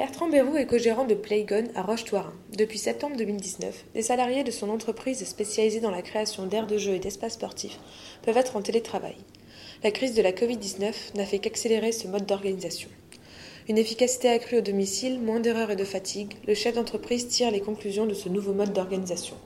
Bertrand Bérou est co-gérant de Playgon à Roche-Toirin. Depuis septembre 2019, les salariés de son entreprise spécialisée dans la création d'aires de jeu et d'espaces sportifs peuvent être en télétravail. La crise de la Covid-19 n'a fait qu'accélérer ce mode d'organisation. Une efficacité accrue au domicile, moins d'erreurs et de fatigue, le chef d'entreprise tire les conclusions de ce nouveau mode d'organisation.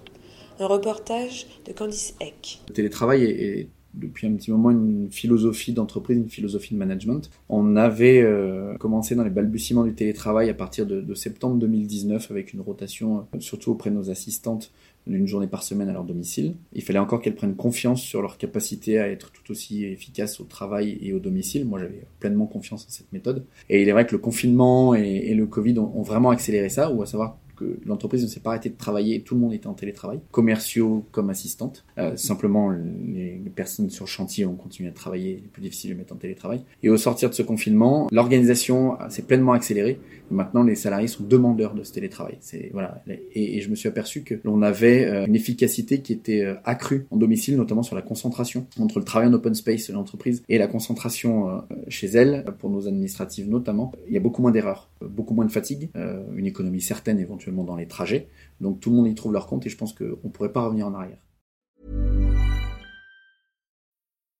Un reportage de Candice Eck. Le télétravail est depuis un petit moment une philosophie d'entreprise, une philosophie de management. On avait euh, commencé dans les balbutiements du télétravail à partir de, de septembre 2019 avec une rotation, euh, surtout auprès de nos assistantes, d'une journée par semaine à leur domicile. Il fallait encore qu'elles prennent confiance sur leur capacité à être tout aussi efficaces au travail et au domicile. Moi, j'avais pleinement confiance en cette méthode. Et il est vrai que le confinement et, le Covid ont, ont, vraiment accéléré ça, ou à savoir que l'entreprise ne s'est pas arrêtée de travailler, tout le monde était en télétravail, commerciaux comme assistantes. Euh, simplement, les, les, personnes sur chantier ont continué à travailler, il plus difficile de mettre en télétravail. Et au sortir de ce confinement, l'organisation s'est pleinement accélérée. Maintenant, les salariés sont demandeurs de ce télétravail. Voilà. Et, et, je me suis aperçu que l'on avait euh, une efficacité qui était euh, accrue en domicile, notamment sur la concentration entre le travail en open space de l'entreprise et la concentration euh, chez elle, pour nos administratives notamment. Il y a beaucoup moins d'erreurs, beaucoup moins de fatigue, une économie certaine dans les trajets. Donc tout le monde y trouve leur compte et je pense qu'on ne pourrait pas revenir en arrière.